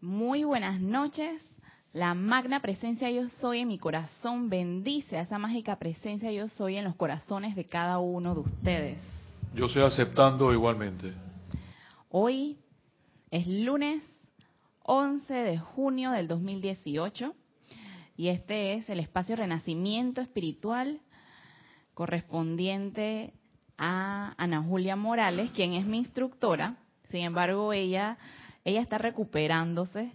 Muy buenas noches. La magna presencia yo soy en mi corazón bendice a esa mágica presencia yo soy en los corazones de cada uno de ustedes. Yo estoy aceptando igualmente. Hoy es lunes 11 de junio del 2018 y este es el espacio Renacimiento Espiritual correspondiente a Ana Julia Morales, quien es mi instructora. Sin embargo, ella, ella está recuperándose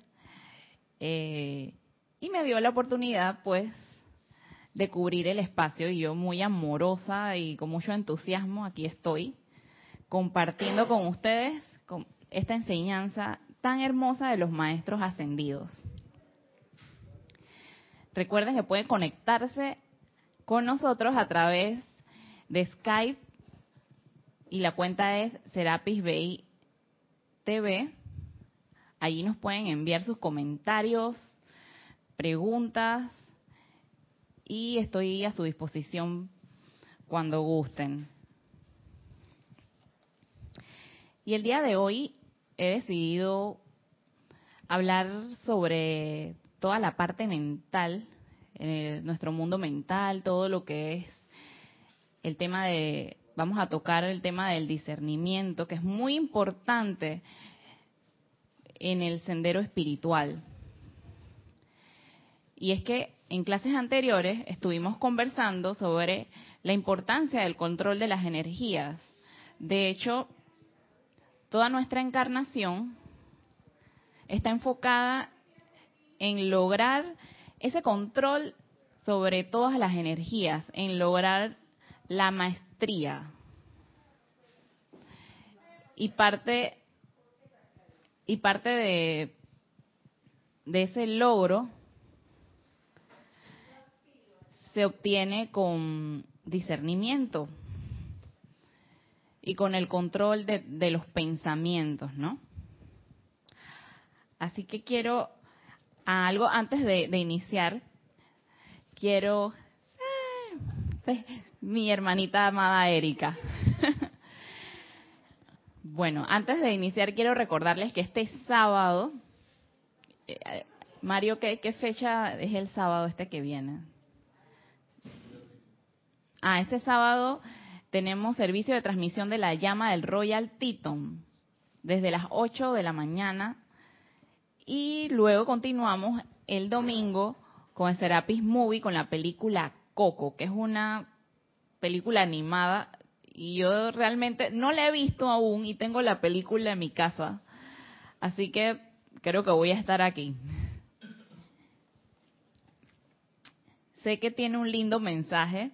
eh, y me dio la oportunidad, pues, de cubrir el espacio y yo muy amorosa y con mucho entusiasmo aquí estoy compartiendo con ustedes esta enseñanza tan hermosa de los maestros ascendidos. Recuerden que pueden conectarse con nosotros a través de Skype y la cuenta es Serapis Bay TV. Allí nos pueden enviar sus comentarios, preguntas y estoy a su disposición cuando gusten. Y el día de hoy he decidido hablar sobre toda la parte mental, nuestro mundo mental, todo lo que es el tema de vamos a tocar el tema del discernimiento, que es muy importante en el sendero espiritual. Y es que en clases anteriores estuvimos conversando sobre la importancia del control de las energías. De hecho, toda nuestra encarnación está enfocada en lograr ese control sobre todas las energías, en lograr la maestría y parte y parte de de ese logro se obtiene con discernimiento y con el control de, los pensamientos, ¿no? Así que quiero algo antes de, de iniciar, quiero mi hermanita amada Erika. Bueno, antes de iniciar quiero recordarles que este sábado, eh, Mario, ¿qué, ¿qué, fecha es el sábado este que viene? Ah, este sábado tenemos servicio de transmisión de la llama del Royal Teton desde las 8 de la mañana y luego continuamos el domingo con el Serapis Movie con la película Coco, que es una película animada y yo realmente no la he visto aún y tengo la película en mi casa. Así que creo que voy a estar aquí. Sé que tiene un lindo mensaje,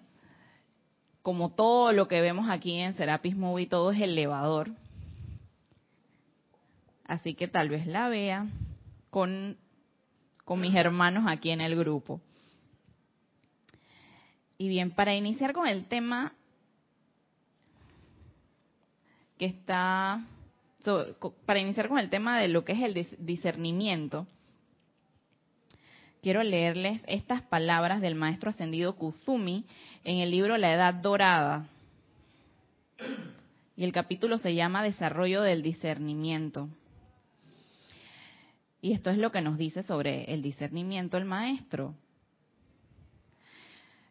como todo lo que vemos aquí en Serapis Movie, todo es elevador. Así que tal vez la vea con, con mis hermanos aquí en el grupo. Y bien, para iniciar con el tema que está, para iniciar con el tema de lo que es el discernimiento, quiero leerles estas palabras del maestro ascendido Kuzumi en el libro La Edad Dorada. Y el capítulo se llama Desarrollo del Discernimiento. Y esto es lo que nos dice sobre el discernimiento el maestro.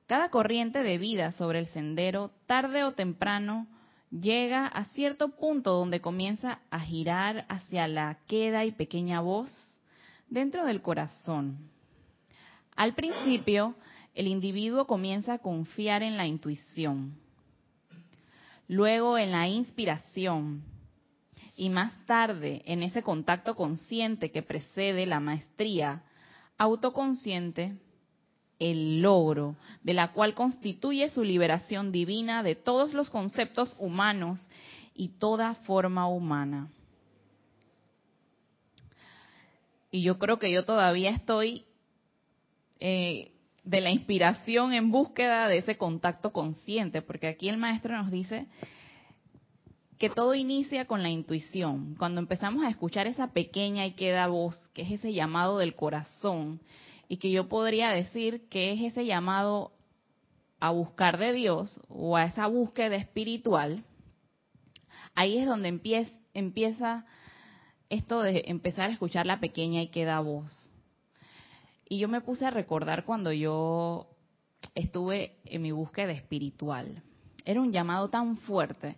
Cada corriente de vida sobre el sendero, tarde o temprano, llega a cierto punto donde comienza a girar hacia la queda y pequeña voz dentro del corazón. Al principio, el individuo comienza a confiar en la intuición, luego en la inspiración y más tarde en ese contacto consciente que precede la maestría autoconsciente el logro, de la cual constituye su liberación divina de todos los conceptos humanos y toda forma humana. Y yo creo que yo todavía estoy eh, de la inspiración en búsqueda de ese contacto consciente, porque aquí el maestro nos dice que todo inicia con la intuición. Cuando empezamos a escuchar esa pequeña y queda voz, que es ese llamado del corazón, y que yo podría decir que es ese llamado a buscar de Dios o a esa búsqueda espiritual, ahí es donde empieza, esto de empezar a escuchar la pequeña y queda voz. Y yo me puse a recordar cuando yo estuve en mi búsqueda espiritual. Era un llamado tan fuerte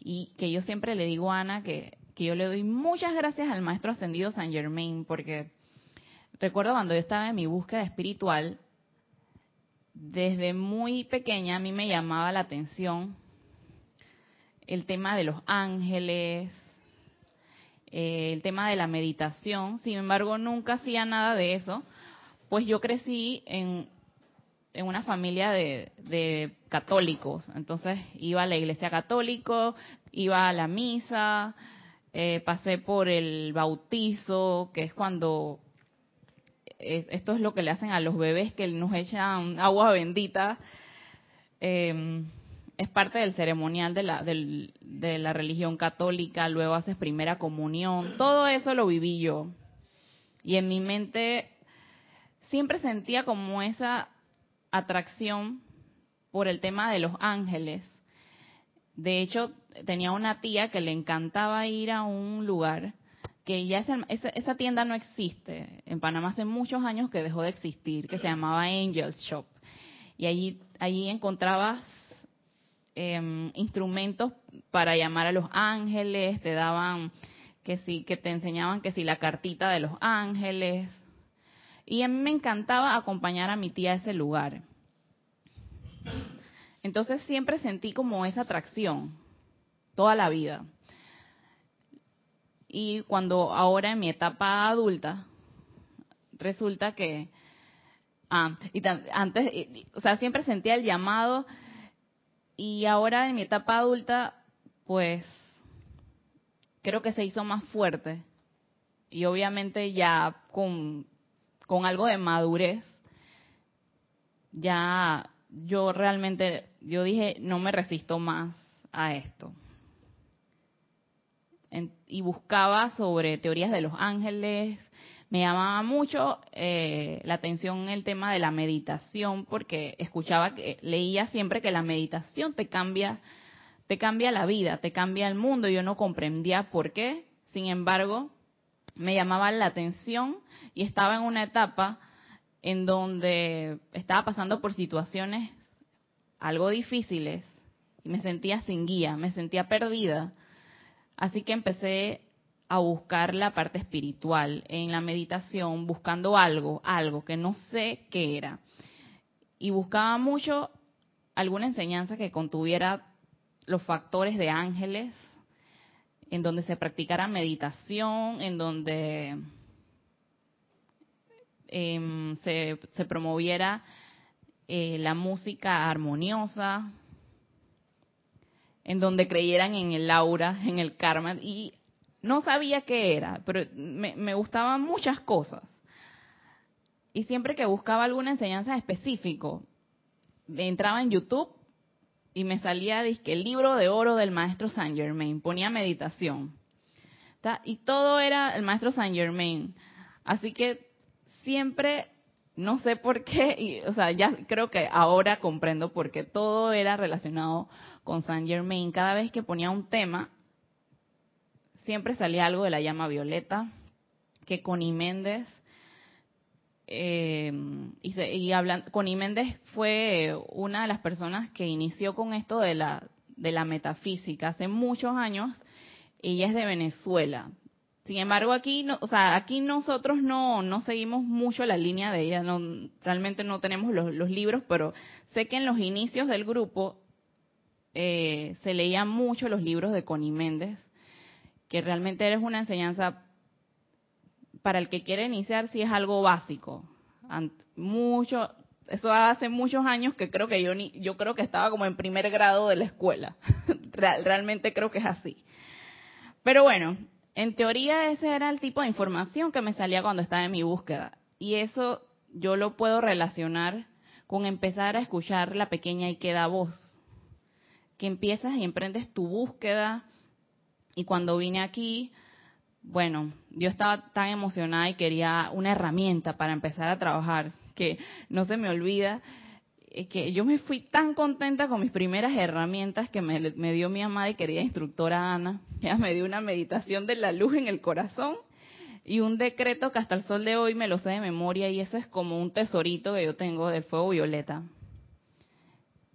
y que yo siempre le digo a Ana que, que yo le doy muchas gracias al maestro ascendido San Germain porque recuerdo cuando yo estaba en mi búsqueda espiritual, desde muy pequeña a mí me llamaba la atención el tema de los ángeles, eh, el tema de la meditación. Sin embargo, nunca hacía nada de eso, pues yo crecí en, en una familia de, de, católicos. Entonces iba a la iglesia católica, iba a la misa, eh, pasé por el bautizo, que es cuando esto es lo que le hacen a los bebés que nos echan agua bendita. Eh, es parte del ceremonial de la, de la religión católica, luego haces primera comunión, todo eso lo viví yo. Y en mi mente siempre sentía como esa atracción por el tema de los ángeles. De hecho, tenía una tía que le encantaba ir a un lugar que ya esa, esa, tienda no existe. En Panamá hace muchos años que dejó de existir, que se llamaba Angels Shop. Y allí, allí encontrabas Em, instrumentos para llamar a los ángeles, te daban que sí, que te enseñaban que sí la cartita de los ángeles. Y a mí me encantaba acompañar a mi tía a ese lugar. Entonces siempre sentí como esa atracción, toda la vida. Y cuando ahora en mi etapa adulta, resulta que, ah, antes, o sea, siempre sentía el llamado y ahora en mi etapa adulta, pues creo que se hizo más fuerte. Y obviamente ya con, con algo de madurez, ya yo realmente, yo dije, no me resisto más a esto. Y buscaba sobre teorías de los ángeles, me llamaba mucho eh, la atención el tema de la meditación porque escuchaba que leía siempre que la meditación te cambia te cambia la vida, te cambia el mundo. Yo no comprendía por qué. Sin embargo, me llamaba la atención y estaba en una etapa en donde estaba pasando por situaciones algo difíciles y me sentía sin guía, me sentía perdida. Así que empecé a buscar la parte espiritual en la meditación, buscando algo, algo que no sé qué era. Y buscaba mucho alguna enseñanza que contuviera los factores de ángeles, en donde se practicara meditación, en donde em, se, promoviera eh, la música armoniosa, en donde creyeran en el aura, en el karma. Y no sabía qué era, pero me, gustaban muchas cosas. Y siempre que buscaba alguna enseñanza específico, entraba en YouTube y me salía que el libro de oro del maestro Saint Germain, ponía meditación. Y todo era el maestro Saint Germain. Así que siempre, no sé por qué, o sea, ya creo que ahora comprendo por qué todo era relacionado con Saint Germain. Cada vez que ponía un tema, siempre salía algo de la llama violeta, que Connie Méndez, eh, y, Connie Méndez fue una de las personas que inició con esto de la, de la metafísica hace muchos años, ella es de Venezuela. Sin embargo, aquí, no, o sea, aquí nosotros no, no seguimos mucho la línea de ella, no, realmente no tenemos los libros, pero sé que en los inicios del grupo eh, se leían mucho los libros de Connie Méndez que realmente eres una enseñanza para el que quiere iniciar si es algo básico. Mucho, eso hace muchos años que creo que yo ni, yo creo que estaba como en primer grado de la escuela. realmente creo que es así. Pero bueno, en teoría ese era el tipo de información que me salía cuando estaba en mi búsqueda. Y eso yo lo puedo relacionar con empezar a escuchar la pequeña y queda voz. Que empiezas y emprendes tu búsqueda y cuando vine aquí, bueno, yo estaba tan emocionada y quería una herramienta para empezar a trabajar, que no se me olvida. que yo me fui tan contenta con mis primeras herramientas que me, me dio mi amada y querida instructora Ana. Ella me dio una meditación de la luz en el corazón y un decreto que hasta el sol de hoy me lo sé de memoria y eso es como un tesorito que yo tengo del fuego violeta.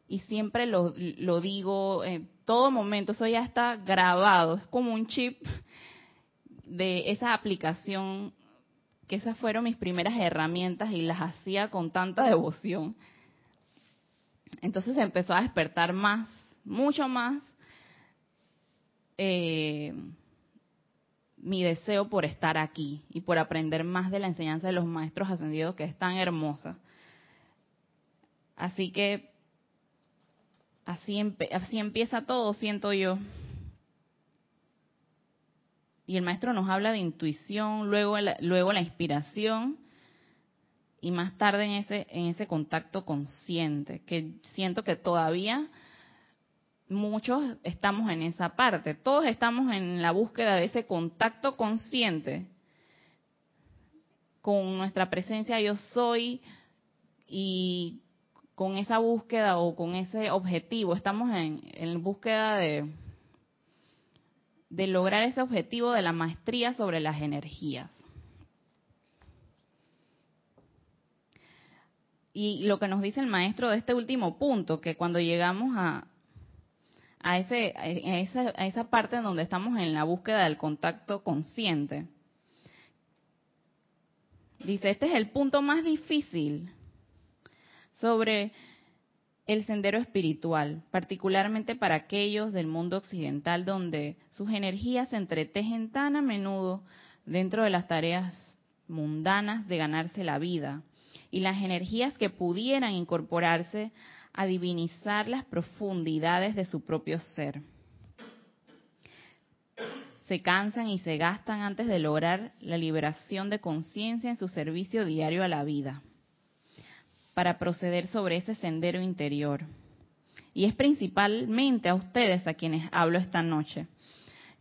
Y siempre lo, digo en todo momento, eso ya está grabado, es como un chip de esa aplicación, que esas fueron mis primeras herramientas y las hacía con tanta devoción. Entonces empezó a despertar más, mucho más, eh, mi deseo por estar aquí y por aprender más de la enseñanza de los maestros ascendidos que es tan hermosa. Así que así, así empieza todo, siento yo. Y el maestro nos habla de intuición, luego la, luego la inspiración y más tarde en ese en ese contacto consciente, que siento que todavía muchos estamos en esa parte, todos estamos en la búsqueda de ese contacto consciente con nuestra presencia yo soy y con esa búsqueda o con ese objetivo, estamos en, búsqueda de, de lograr ese objetivo de la maestría sobre las energías. Y lo que nos dice el maestro de este último punto, que cuando llegamos a, a, ese, a, esa, a esa parte en donde estamos en la búsqueda del contacto consciente. Dice, este es el punto más difícil sobre el sendero espiritual, particularmente para aquellos del mundo occidental donde sus energías se entretejen tan a menudo dentro de las tareas mundanas de ganarse la vida y las energías que pudieran incorporarse a divinizar las profundidades de su propio ser. Se cansan y se gastan antes de lograr la liberación de conciencia en su servicio diario a la vida, para proceder sobre ese sendero interior. Y es principalmente a ustedes a quienes hablo esta noche.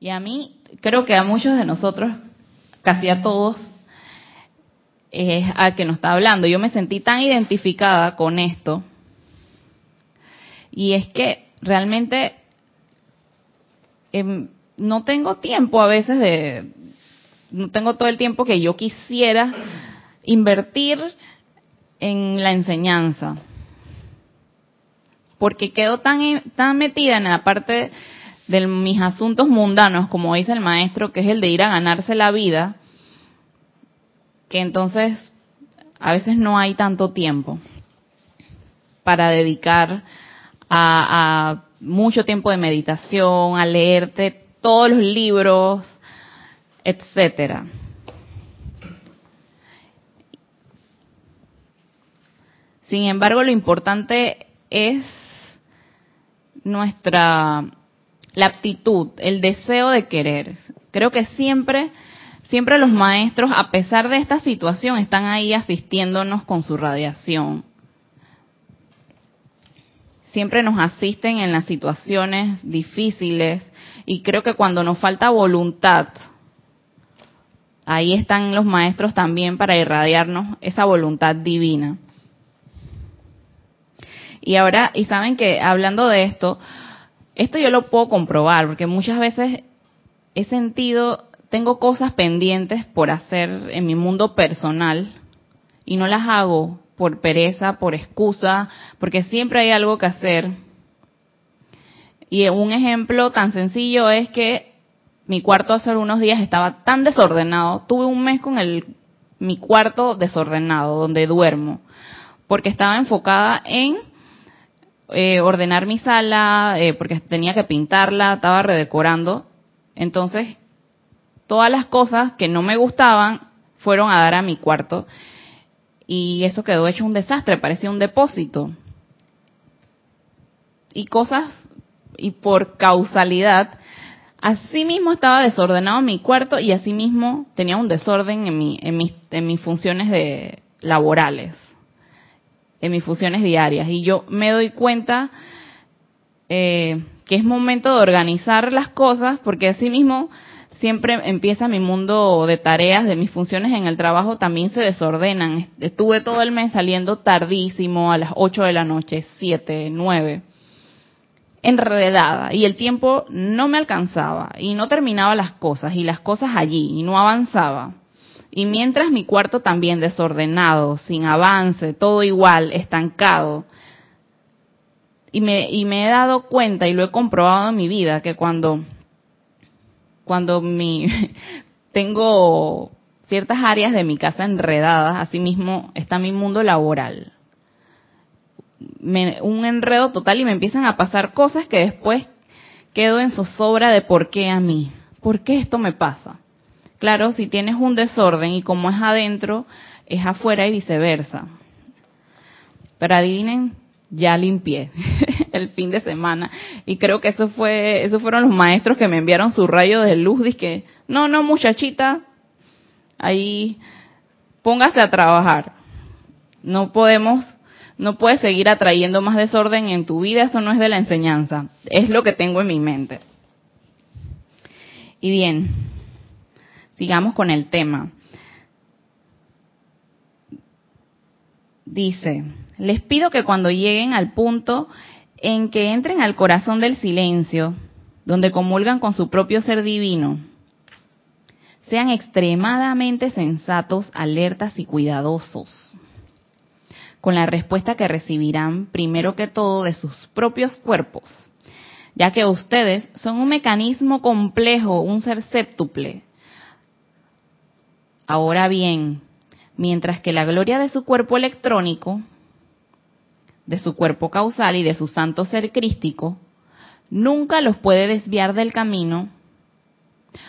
Y a mí, creo que a muchos de nosotros, casi a todos, es a que nos está hablando. Yo me sentí tan identificada con esto y es que realmente eh, no tengo tiempo a veces de, no tengo todo el tiempo que yo quisiera invertir en la enseñanza. Porque quedo tan, tan metida en la parte de mis asuntos mundanos, como dice el maestro, que es el de ir a ganarse la vida, que entonces a veces no hay tanto tiempo para dedicar a, mucho tiempo de meditación, a leerte todos los libros, etcétera. Sin embargo, lo importante es nuestra la aptitud, el deseo de querer. Creo que siempre siempre los maestros, a pesar de esta situación, están ahí asistiéndonos con su radiación siempre nos asisten en las situaciones difíciles y creo que cuando nos falta voluntad, ahí están los maestros también para irradiarnos esa voluntad divina. Y ahora, y saben que hablando de esto, esto yo lo puedo comprobar, porque muchas veces he sentido, tengo cosas pendientes por hacer en mi mundo personal y no las hago por pereza, por excusa, porque siempre hay algo que hacer. Y un ejemplo tan sencillo es que mi cuarto hace unos días estaba tan desordenado, tuve un mes con el, mi cuarto desordenado, donde duermo, porque estaba enfocada en eh, ordenar mi sala, eh, porque tenía que pintarla, estaba redecorando. Entonces, todas las cosas que no me gustaban fueron a dar a mi cuarto y eso quedó hecho un desastre, parecía un depósito. Y cosas, y por causalidad, así mismo estaba desordenado mi cuarto y así mismo tenía un desorden en, mi, en, mis, en mis funciones de, laborales, en mis funciones diarias. Y yo me doy cuenta eh, que es momento de organizar las cosas porque así mismo siempre empieza mi mundo de tareas, de mis funciones en el trabajo, también se desordenan. Estuve todo el mes saliendo tardísimo, a las 8 de la noche, 7, 9, enredada. Y el tiempo no me alcanzaba y no terminaba las cosas y las cosas allí y no avanzaba. Y mientras mi cuarto también desordenado, sin avance, todo igual, estancado. Y me, y me he dado cuenta y lo he comprobado en mi vida que cuando cuando mi tengo ciertas áreas de mi casa enredadas, así mismo está mi mundo laboral. un enredo total y me empiezan a pasar cosas que después quedo en zozobra de por qué a mí, por qué esto me pasa. Claro, si tienes un desorden y como es adentro, es afuera y viceversa. Pero adivinen, ya limpié el fin de semana. Y creo que eso fue esos fueron los maestros que me enviaron su rayo de luz. Que no no muchachita ahí póngase a trabajar. No podemos no puedes seguir atrayendo más desorden en tu vida eso no es de la enseñanza es lo que tengo en mi mente y bien sigamos con el tema dice les pido que cuando lleguen al punto en que entren al corazón del silencio, donde comulgan con su propio ser divino, sean extremadamente sensatos, alertas y cuidadosos con la respuesta que recibirán primero que todo de sus propios cuerpos, ya que ustedes son un mecanismo complejo, un ser séptuple. Ahora bien, mientras que la gloria de su cuerpo electrónico de su cuerpo causal y de su santo ser crístico, nunca los puede desviar del camino.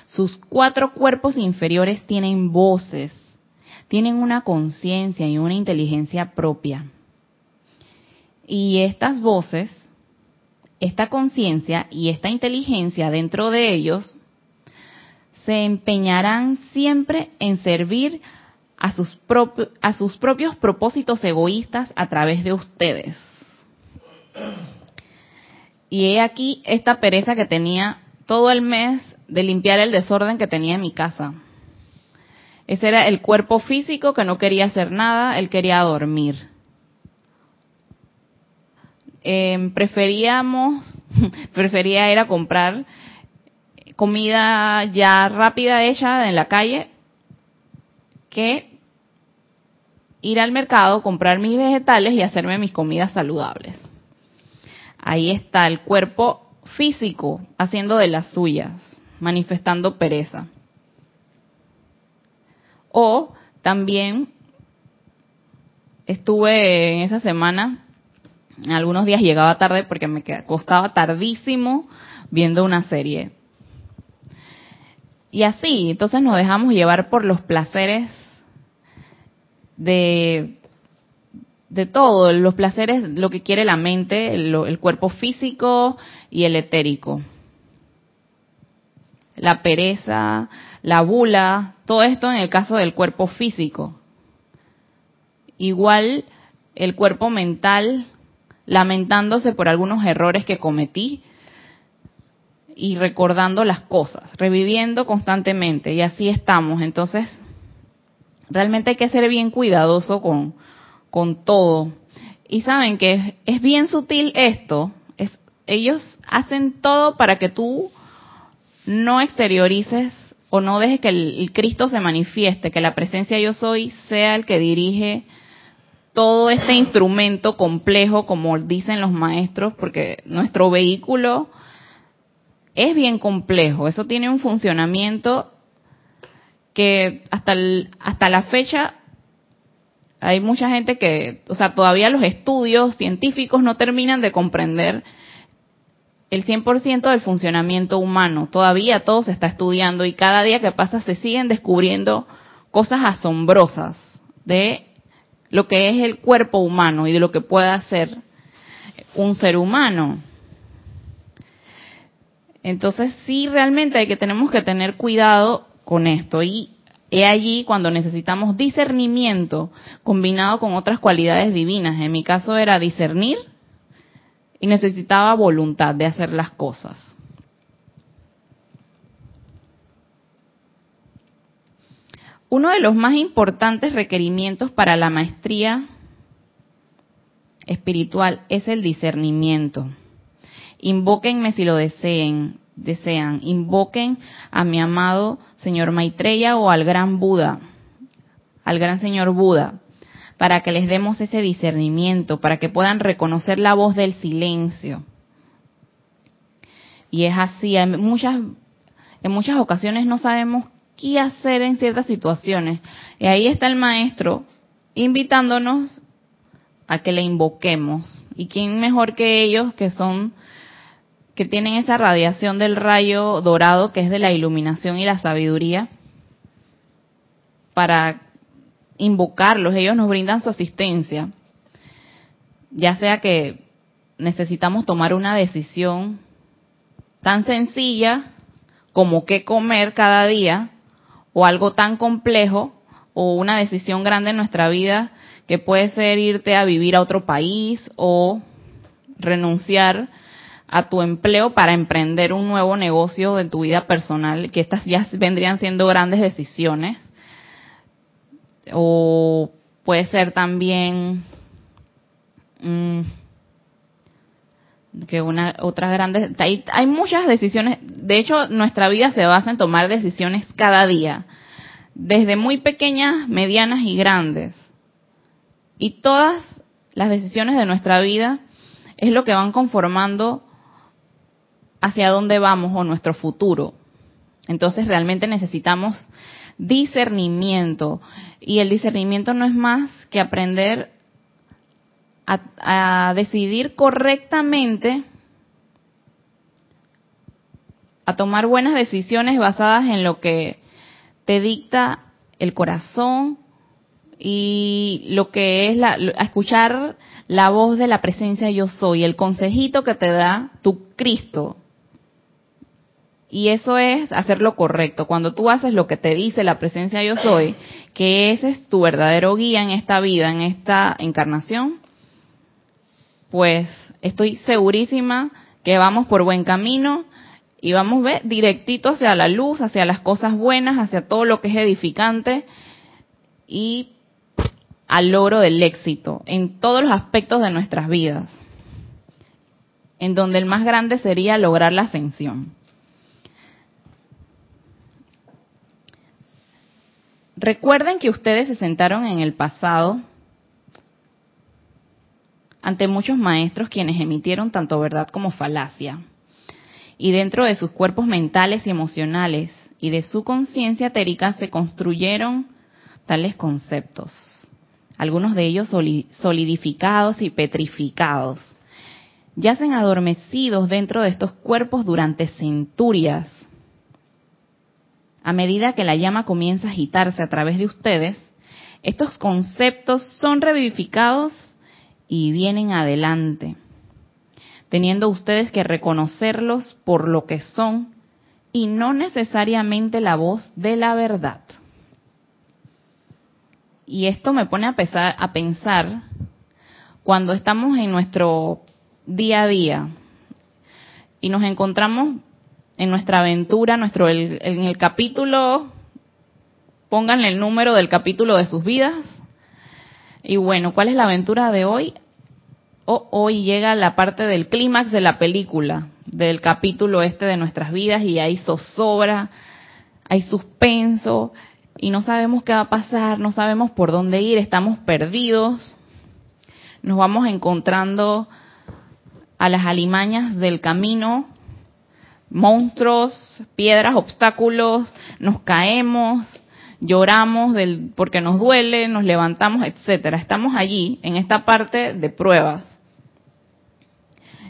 Sus cuatro cuerpos inferiores tienen voces, tienen una conciencia y una inteligencia propia. Y estas voces, esta conciencia y esta inteligencia dentro de ellos se empeñarán siempre en servir a sus, a sus propios propósitos egoístas a través de ustedes. Y he aquí esta pereza que tenía todo el mes de limpiar el desorden que tenía en mi casa. Ese era el cuerpo físico que no quería hacer nada, él quería dormir. Em, preferíamos, prefería ir a comprar comida ya rápida hecha en la calle que ir al mercado, comprar mis vegetales y hacerme mis comidas saludables. Ahí está el cuerpo físico haciendo de las suyas, manifestando pereza. O también estuve en esa semana, algunos días llegaba tarde porque me costaba tardísimo viendo una serie. Y así, entonces nos dejamos llevar por los placeres de, de todo, los placeres, lo que quiere la mente, el, cuerpo físico y el etérico. La pereza, la bula, todo esto en el caso del cuerpo físico. Igual el cuerpo mental lamentándose por algunos errores que cometí y recordando las cosas, reviviendo constantemente y así estamos. Entonces, Realmente hay que ser bien cuidadoso con, con todo. Y saben que es, bien sutil esto. Es, ellos hacen todo para que tú no exteriorices o no dejes que el, Cristo se manifieste, que la presencia yo soy sea el que dirige todo este instrumento complejo, como dicen los maestros, porque nuestro vehículo es bien complejo, eso tiene un funcionamiento que hasta, hasta la fecha hay mucha gente que, o sea, todavía los estudios científicos no terminan de comprender el 100% del funcionamiento humano. Todavía todo se está estudiando y cada día que pasa se siguen descubriendo cosas asombrosas de lo que es el cuerpo humano y de lo que puede hacer un ser humano. Entonces sí, realmente hay que tenemos que tener cuidado con esto. Y he allí cuando necesitamos discernimiento combinado con otras cualidades divinas. En mi caso era discernir y necesitaba voluntad de hacer las cosas. Uno de los más importantes requerimientos para la maestría espiritual es el discernimiento. Invóquenme si lo deseen, desean. Invoquen a mi amado señor Maitreya o al gran Buda, al gran señor Buda, para que les demos ese discernimiento, para que puedan reconocer la voz del silencio. Y es así, en muchas, en muchas ocasiones no sabemos qué hacer en ciertas situaciones. Y ahí está el maestro invitándonos a que le invoquemos. ¿Y quién mejor que ellos que son que tienen esa radiación del rayo dorado que es de la iluminación y la sabiduría para invocarlos, ellos nos brindan su asistencia, ya sea que necesitamos tomar una decisión tan sencilla como qué comer cada día, o algo tan complejo, o una decisión grande en nuestra vida que puede ser irte a vivir a otro país o renunciar a tu empleo para emprender un nuevo negocio de tu vida personal, que estas ya vendrían siendo grandes decisiones. O puede ser también mm, que una otras grandes hay, hay muchas decisiones, de hecho nuestra vida se basa en tomar decisiones cada día, desde muy pequeñas, medianas y grandes. Y todas las decisiones de nuestra vida es lo que van conformando hacia dónde vamos o nuestro futuro. Entonces realmente necesitamos discernimiento y el discernimiento no es más que aprender a, decidir correctamente, a tomar buenas decisiones basadas en lo que te dicta el corazón y lo que es la, escuchar la voz de la presencia yo soy, el consejito que te da tu Cristo, y eso es hacer lo correcto. Cuando tú haces lo que te dice la presencia yo soy, que ese es tu verdadero guía en esta vida, en esta encarnación, pues estoy segurísima que vamos por buen camino y vamos ver directito hacia la luz, hacia las cosas buenas, hacia todo lo que es edificante y al logro del éxito en todos los aspectos de nuestras vidas, en donde el más grande sería lograr la ascensión. Recuerden que ustedes se sentaron en el pasado ante muchos maestros quienes emitieron tanto verdad como falacia. Y dentro de sus cuerpos mentales y emocionales y de su conciencia etérica se construyeron tales conceptos, algunos de ellos solidificados y petrificados. Yacen adormecidos dentro de estos cuerpos durante centurias a medida que la llama comienza a agitarse a través de ustedes, estos conceptos son revivificados y vienen adelante, teniendo ustedes que reconocerlos por lo que son y no necesariamente la voz de la verdad. Y esto me pone a, a pensar cuando estamos en nuestro día a día y nos encontramos en nuestra aventura, nuestro en el capítulo, pónganle el número del capítulo de sus vidas. Y bueno, ¿cuál es la aventura de hoy? hoy llega la parte del clímax de la película, del capítulo este de nuestras vidas y hay zozobra, hay suspenso y no sabemos qué va a pasar, no sabemos por dónde ir, estamos perdidos. Nos vamos encontrando a las alimañas del camino monstruos, piedras, obstáculos, nos caemos, lloramos del, porque nos duele, nos levantamos, etcétera. Estamos allí en esta parte de pruebas.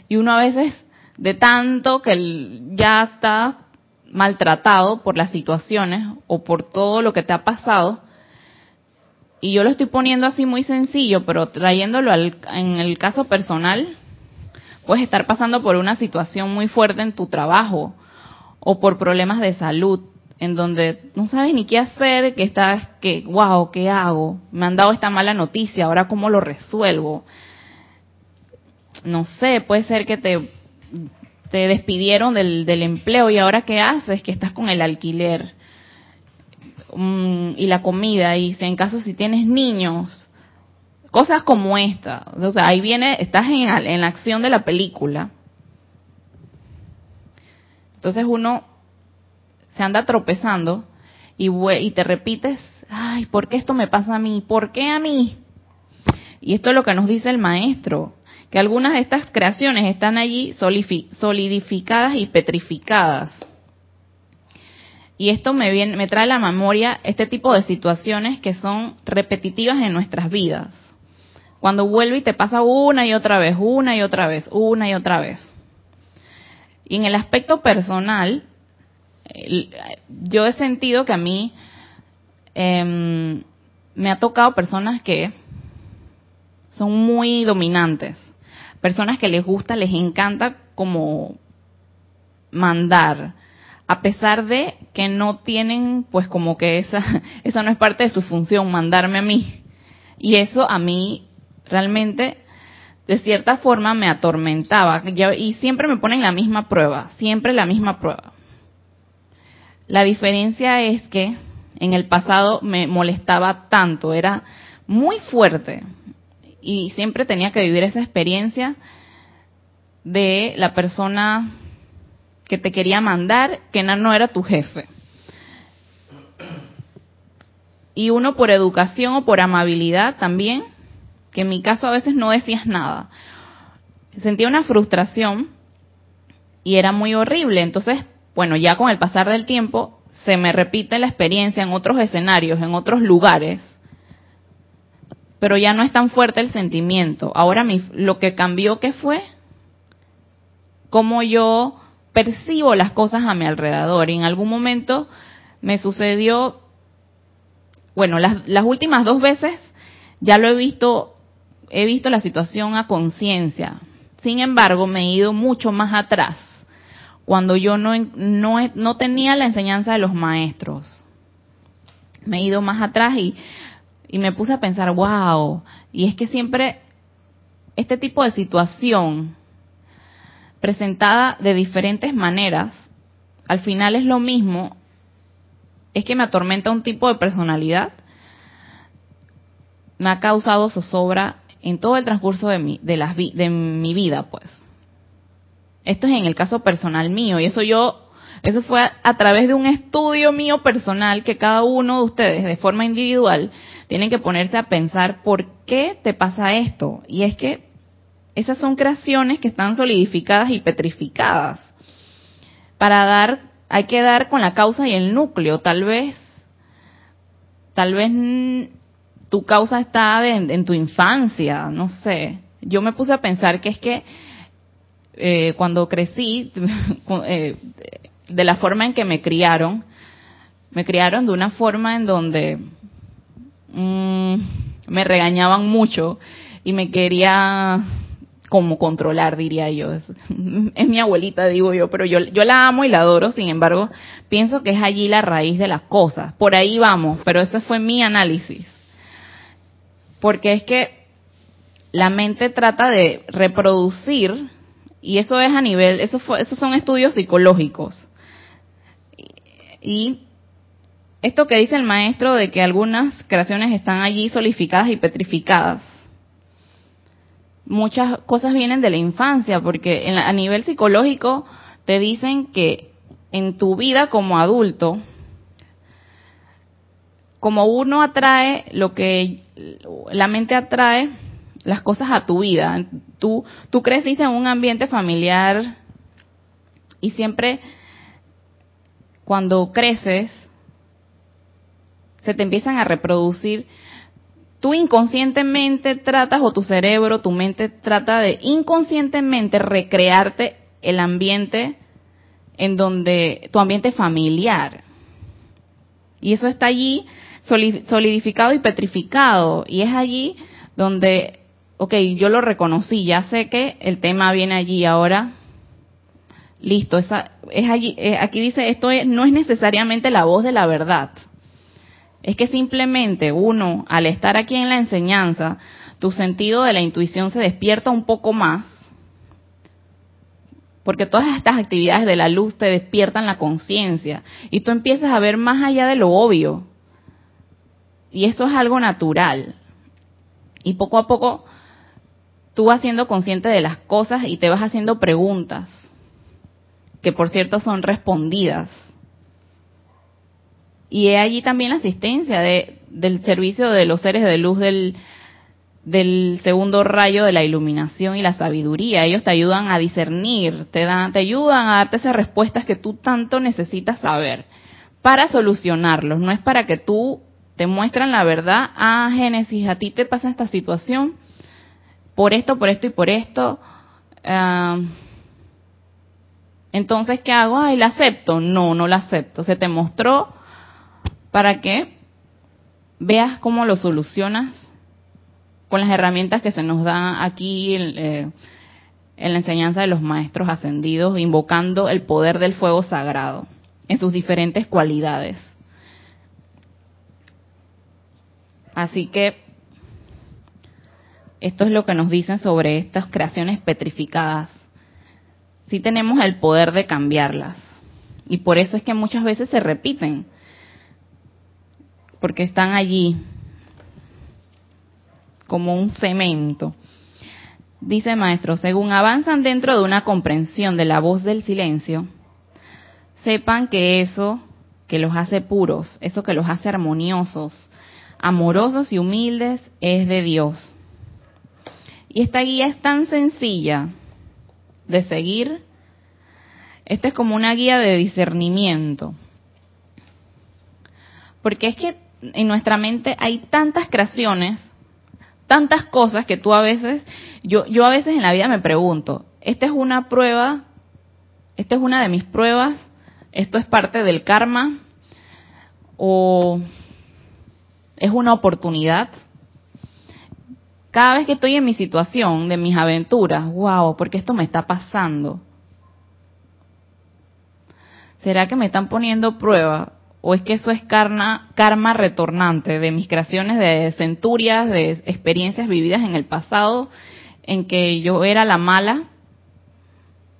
Y uno a veces de tanto que ya está maltratado por las situaciones o por todo lo que te ha pasado, y yo lo estoy poniendo así muy sencillo, pero trayéndolo al, en el caso personal, Puedes estar pasando por una situación muy fuerte en tu trabajo o por problemas de salud en donde no sabes ni qué hacer, que estás, que, wow, ¿qué hago? Me han dado esta mala noticia, ahora cómo lo resuelvo. No sé, puede ser que te, te despidieron del, del empleo y ahora qué haces, que estás con el alquiler. mm, y la comida, y si en caso si tienes niños, cosas como esta. O sea, ahí viene, estás en, la acción de la película. Entonces uno se anda tropezando y, y te repites, ay, ¿por qué esto me pasa a mí? ¿Por qué a mí? Y esto es lo que nos dice el maestro, que algunas de estas creaciones están allí solidificadas y petrificadas. Y esto me, viene, me trae a la memoria este tipo de situaciones que son repetitivas en nuestras vidas. Cuando vuelve y te pasa una y otra vez, una y otra vez, una y otra vez. Y en el aspecto personal, yo he sentido que a mí em, me ha tocado personas que son muy dominantes, personas que les gusta, les encanta como mandar, a pesar de que no tienen, pues como que esa, esa no es parte de su función, mandarme a mí. Y eso a mí realmente, de cierta forma, me atormentaba. Y siempre me ponen la misma prueba, siempre la misma prueba. La diferencia es que en el pasado me molestaba tanto, era muy fuerte y siempre tenía que vivir esa experiencia de la persona que te quería mandar, que no era tu jefe. Y uno por educación o por amabilidad también, que en mi caso a veces no decías nada. Sentía una frustración y era muy horrible. Entonces bueno, ya con el pasar del tiempo se me repite la experiencia en otros escenarios, en otros lugares, pero ya no es tan fuerte el sentimiento. Ahora lo que cambió, ¿qué fue? Cómo yo percibo las cosas a mi alrededor. Y en algún momento me sucedió, bueno, las, las últimas dos veces ya lo he visto, he visto la situación a conciencia. Sin embargo, me he ido mucho más atrás cuando yo no, no, no tenía la enseñanza de los maestros. Me he ido más atrás y, y me puse a pensar, wow, y es que siempre este tipo de situación presentada de diferentes maneras, al final es lo mismo, es que me atormenta un tipo de personalidad, me ha causado zozobra en todo el transcurso de mi, de, las, de mi vida, pues. Esto es en el caso personal mío y eso yo eso fue a, través de un estudio mío personal que cada uno de ustedes de forma individual tienen que ponerse a pensar por qué te pasa esto. Y es que esas son creaciones que están solidificadas y petrificadas. Para dar, hay que dar con la causa y el núcleo. Tal vez, tal vez tu causa está en tu infancia, no sé. Yo me puse a pensar que es que eh, cuando crecí, eh, de la forma en que me criaron, me criaron de una forma en donde mm, me regañaban mucho y me quería como controlar, diría yo. Es, es, mi abuelita, digo yo, pero yo, yo la amo y la adoro, sin embargo, pienso que es allí la raíz de las cosas. Por ahí vamos, pero eso fue mi análisis. Porque es que la mente trata de reproducir y eso es a nivel, eso fue, esos son estudios psicológicos. Y esto que dice el maestro de que algunas creaciones están allí solidificadas y petrificadas, muchas cosas vienen de la infancia, porque a nivel psicológico te dicen que en tu vida como adulto, como uno atrae lo que la mente atrae las cosas a tu vida. Tú, tú creciste en un ambiente familiar y siempre cuando creces se te empiezan a reproducir. Tú inconscientemente tratas, o tu cerebro, tu mente trata de inconscientemente recrearte el ambiente en donde, tu ambiente familiar. Y eso está allí solidificado y petrificado. Y es allí donde ok, yo lo reconocí, ya sé que el tema viene allí ahora. Listo, esa, es allí, eh, aquí dice, esto no es necesariamente la voz de la verdad. Es que simplemente uno, al estar aquí en la enseñanza, tu sentido de la intuición se despierta un poco más, porque todas estas actividades de la luz te despiertan la conciencia y tú empiezas a ver más allá de lo obvio. Y eso es algo natural. Y poco a poco tú vas siendo consciente de las cosas y te vas haciendo preguntas, que por cierto son respondidas. Y he allí también la asistencia de, del servicio de los seres de luz del, del segundo rayo de la iluminación y la sabiduría. Ellos te ayudan a discernir, te, dan, te ayudan a darte esas respuestas que tú tanto necesitas saber para solucionarlos. No es para que tú te muestran la verdad. Ah, Génesis, a ti te pasa esta situación por esto, por esto y por esto. Ah, entonces, ¿qué hago? Ay, ¿la acepto? No, no la acepto. Se te mostró para que veas cómo lo solucionas con las herramientas que se nos da aquí eh, en la enseñanza de los maestros ascendidos, invocando el poder del fuego sagrado en sus diferentes cualidades. Así que esto es lo que nos dicen sobre estas creaciones petrificadas. Sí tenemos el poder de cambiarlas. Y por eso es que muchas veces se repiten. Porque están allí como un cemento. Dice maestro, según avanzan dentro de una comprensión de la voz del silencio, sepan que eso que los hace puros, eso que los hace armoniosos, amorosos y humildes, es de Dios. Y esta guía es tan sencilla de seguir. Esta es como una guía de discernimiento. Porque es que en nuestra mente hay tantas creaciones, tantas cosas que tú a veces, yo, yo a veces en la vida me pregunto, ¿esta es una prueba? ¿Esta es una de mis pruebas? ¿Esto es parte del karma? ¿O es una oportunidad? Cada vez que estoy en mi situación, de mis aventuras, wow, ¿por qué esto me está pasando? ¿Será que me están poniendo prueba? ¿O es que eso es karma, karma retornante de mis creaciones de centurias, de experiencias vividas en el pasado, en que yo era la mala,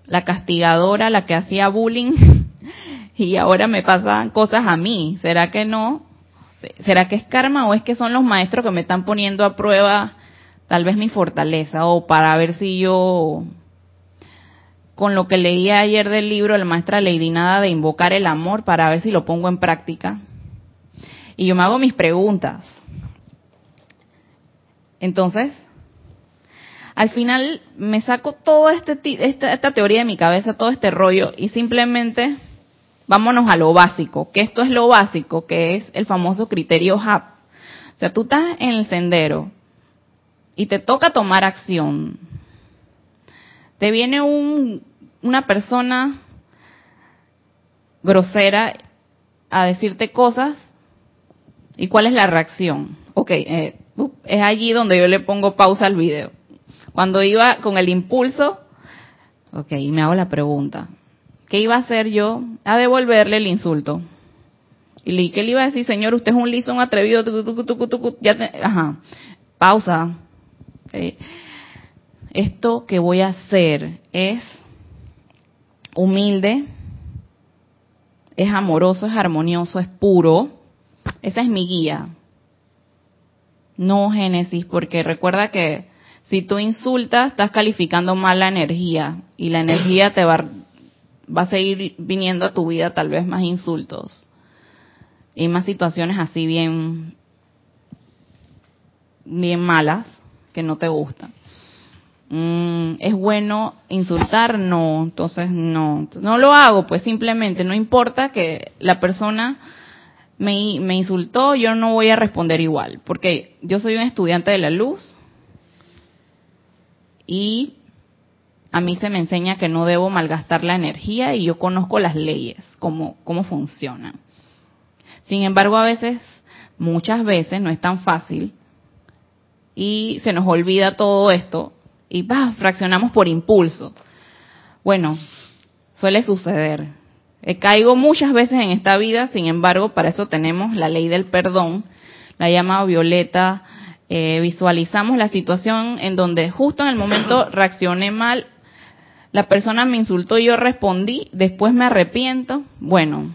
la castigadora, la que hacía bullying, y ahora me pasan cosas a mí? ¿Será que no? ¿Será que es karma o es que son los maestros que me están poniendo a prueba tal vez mi fortaleza o para ver si yo con lo que leí ayer del libro de la maestra Lady Nada de invocar el amor para ver si lo pongo en práctica. Y yo me hago mis preguntas. Entonces, al final me saco todo este esta, esta teoría de mi cabeza, todo este rollo y simplemente vámonos a lo básico, que esto es lo básico, que es el famoso criterio HAP. O sea, tú estás en el sendero, y te toca tomar acción. Te viene un, una persona grosera a decirte cosas y cuál es la reacción. Ok, eh, es allí donde yo le pongo pausa al video. Cuando iba con el impulso, ok, y me hago la pregunta. ¿Qué iba a hacer yo? A devolverle el insulto. Y ¿qué le iba a decir, señor? Usted es un liso, un atrevido. ya ajá. Pausa. Este, esto que voy a hacer es humilde, es amoroso, es armonioso, es puro. Esa es mi guía. No Génesis, porque recuerda que si tú insultas, estás calificando mal la energía y la energía te va, va a seguir viniendo a tu vida tal vez más insultos y más situaciones así bien bien malas que no te gusta. Mm, ¿Es bueno insultar? No, entonces no. No lo hago, pues simplemente no importa que la persona me, me insultó, yo no voy a responder igual, porque yo soy un estudiante de la luz y a mí se me enseña que no debo malgastar la energía y yo conozco las leyes, cómo, cómo funcionan. Sin embargo, a veces, muchas veces, no es tan fácil y se nos olvida todo esto y bah, fraccionamos por impulso. Bueno, suele suceder. Eh, caigo muchas veces en esta vida, sin embargo, para eso tenemos la ley del perdón, la llama violeta. Eh, visualizamos la situación en donde justo en el momento reaccioné mal, la persona me insultó y yo respondí, después me arrepiento. Bueno,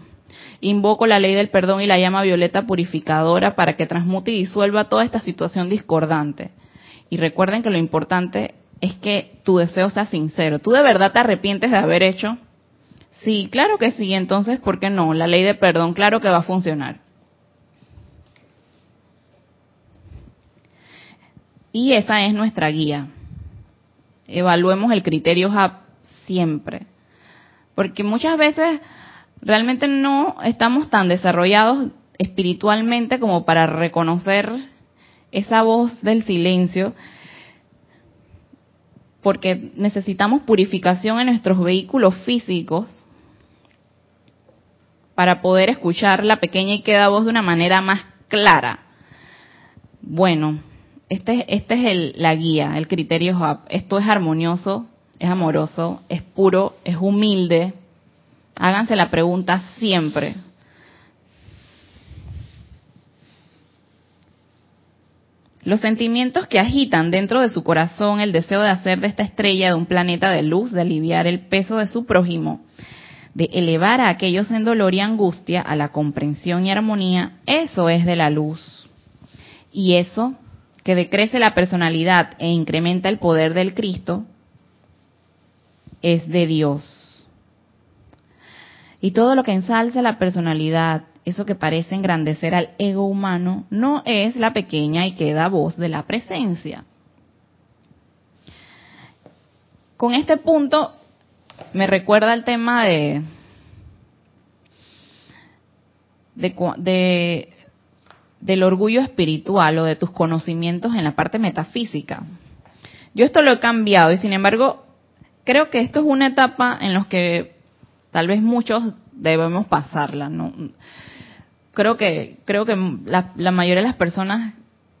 Invoco la ley del perdón y la llama violeta purificadora para que transmute y disuelva toda esta situación discordante. Y recuerden que lo importante es que tu deseo sea sincero. ¿Tú de verdad te arrepientes de haber hecho? Sí, claro que sí. Entonces, ¿por qué no? La ley de perdón, claro que va a funcionar. Y esa es nuestra guía. Evaluemos el criterio siempre. Porque muchas veces realmente no estamos tan desarrollados espiritualmente como para reconocer esa voz del silencio, porque necesitamos purificación en nuestros vehículos físicos para poder escuchar la pequeña y queda voz de una manera más clara. Bueno, este, este es el, la guía, el criterio. Esto es armonioso, es amoroso, es puro, es humilde. Háganse la pregunta siempre. Los sentimientos que agitan dentro de su corazón el deseo de hacer de esta estrella de un planeta de luz, de aliviar el peso de su prójimo, de elevar a aquellos en dolor y angustia a la comprensión y armonía, eso es de la luz. Y eso, que decrece la personalidad e incrementa el poder del Cristo, es de Dios. Y todo lo que ensalza la personalidad, eso que parece engrandecer al ego humano, no es la pequeña y queda voz de la presencia. Con este punto me recuerda el tema de, de, del orgullo espiritual o de tus conocimientos en la parte metafísica. Yo esto lo he cambiado y sin embargo creo que esto es una etapa en la que tal vez muchos debemos pasarla. ¿no? Creo que creo que la, mayoría de las personas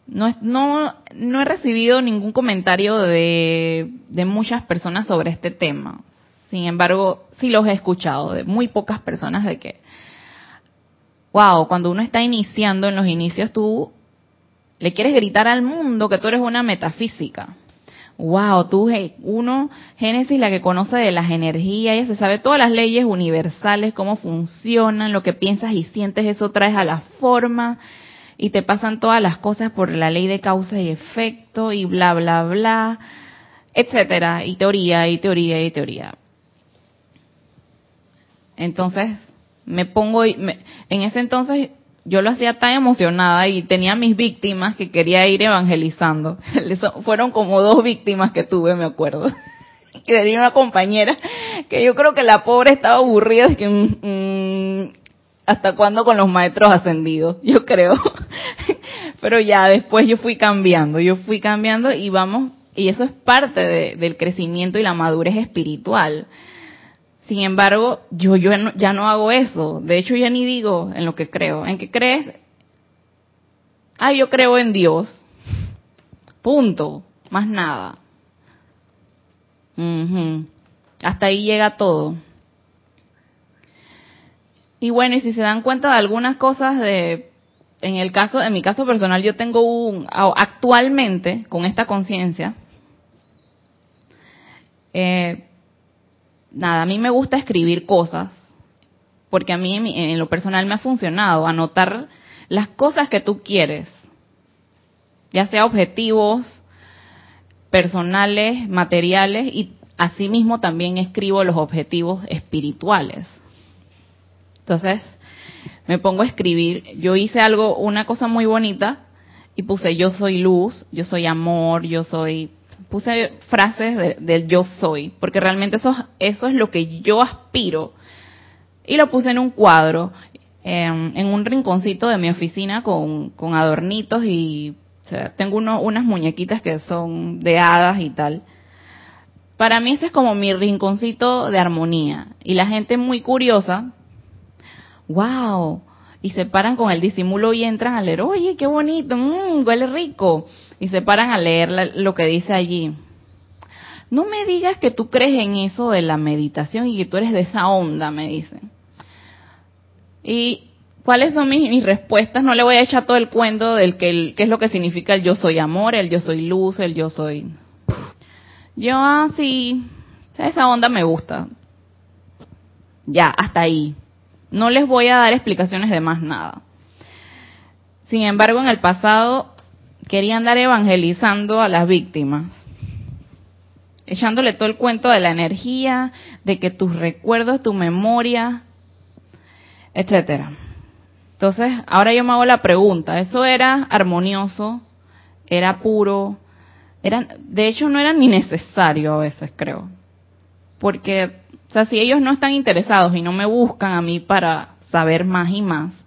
no, no, no he recibido ningún comentario de, de muchas personas sobre este tema. Sin embargo, sí los he escuchado de muy pocas personas de que, wow, cuando uno está iniciando en los inicios, tú le quieres gritar al mundo que tú eres una metafísica wow, tú, uno, Génesis, la que conoce de las energías, ella se sabe todas las leyes universales, cómo funcionan, lo que piensas y sientes, eso traes a la forma, y te pasan todas las cosas por la ley de causa y efecto, y bla, bla, bla, etcétera, y teoría, y teoría, y teoría. Entonces, me pongo, en ese entonces yo lo hacía tan emocionada y tenía mis víctimas que quería ir evangelizando. Fueron como dos víctimas que tuve, me acuerdo. que tenía una compañera que yo creo que la pobre estaba aburrida, de que mm, mm, hasta cuándo con los maestros ascendidos, yo creo. Pero ya después yo fui cambiando, yo fui cambiando y vamos, y eso es parte del crecimiento y la madurez espiritual. Sin embargo, yo, yo ya no hago eso. De hecho, ya ni digo en lo que creo. ¿En qué crees? Ah, yo creo en Dios. Punto. Más nada. Hasta ahí llega todo. Y bueno, y si se dan cuenta de algunas cosas de, en el caso, en mi caso personal, yo tengo un, actualmente, con esta conciencia, eh, nada, a mí me gusta escribir cosas, porque a mí en, lo personal me ha funcionado, anotar las cosas que tú quieres, ya sea objetivos personales, materiales, y asimismo también escribo los objetivos espirituales. Entonces, me pongo a escribir, yo hice algo, una cosa muy bonita, y puse yo soy luz, yo soy amor, yo soy puse frases del yo soy, porque realmente eso, eso es lo que yo aspiro. Y lo puse en un cuadro, en un rinconcito de mi oficina con, con adornitos y tengo uno, unas muñequitas que son de hadas y tal. Para mí ese es como mi rinconcito de armonía. Y la gente muy curiosa, wow, y se paran con el disimulo y entran a leer, oye, qué bonito, mmm, huele rico y se paran a leer lo que dice allí. No me digas que tú crees en eso de la meditación y que tú eres de esa onda, me dicen. ¿Y cuáles son mis, respuestas? No le voy a echar todo el cuento del que qué es lo que significa el yo soy amor, el yo soy luz, el yo soy... Yo así, ah, esa onda me gusta. Ya, hasta ahí. No les voy a dar explicaciones de más nada. Sin embargo, en el pasado quería andar evangelizando a las víctimas, echándole todo el cuento de la energía, de que tus recuerdos, tu memoria, etcétera. Entonces, ahora yo me hago la pregunta, ¿eso era armonioso? ¿Era puro? Era, de hecho, no era ni necesario a veces, creo. Porque, o sea, si ellos no están interesados y no me buscan a mí para saber más y más,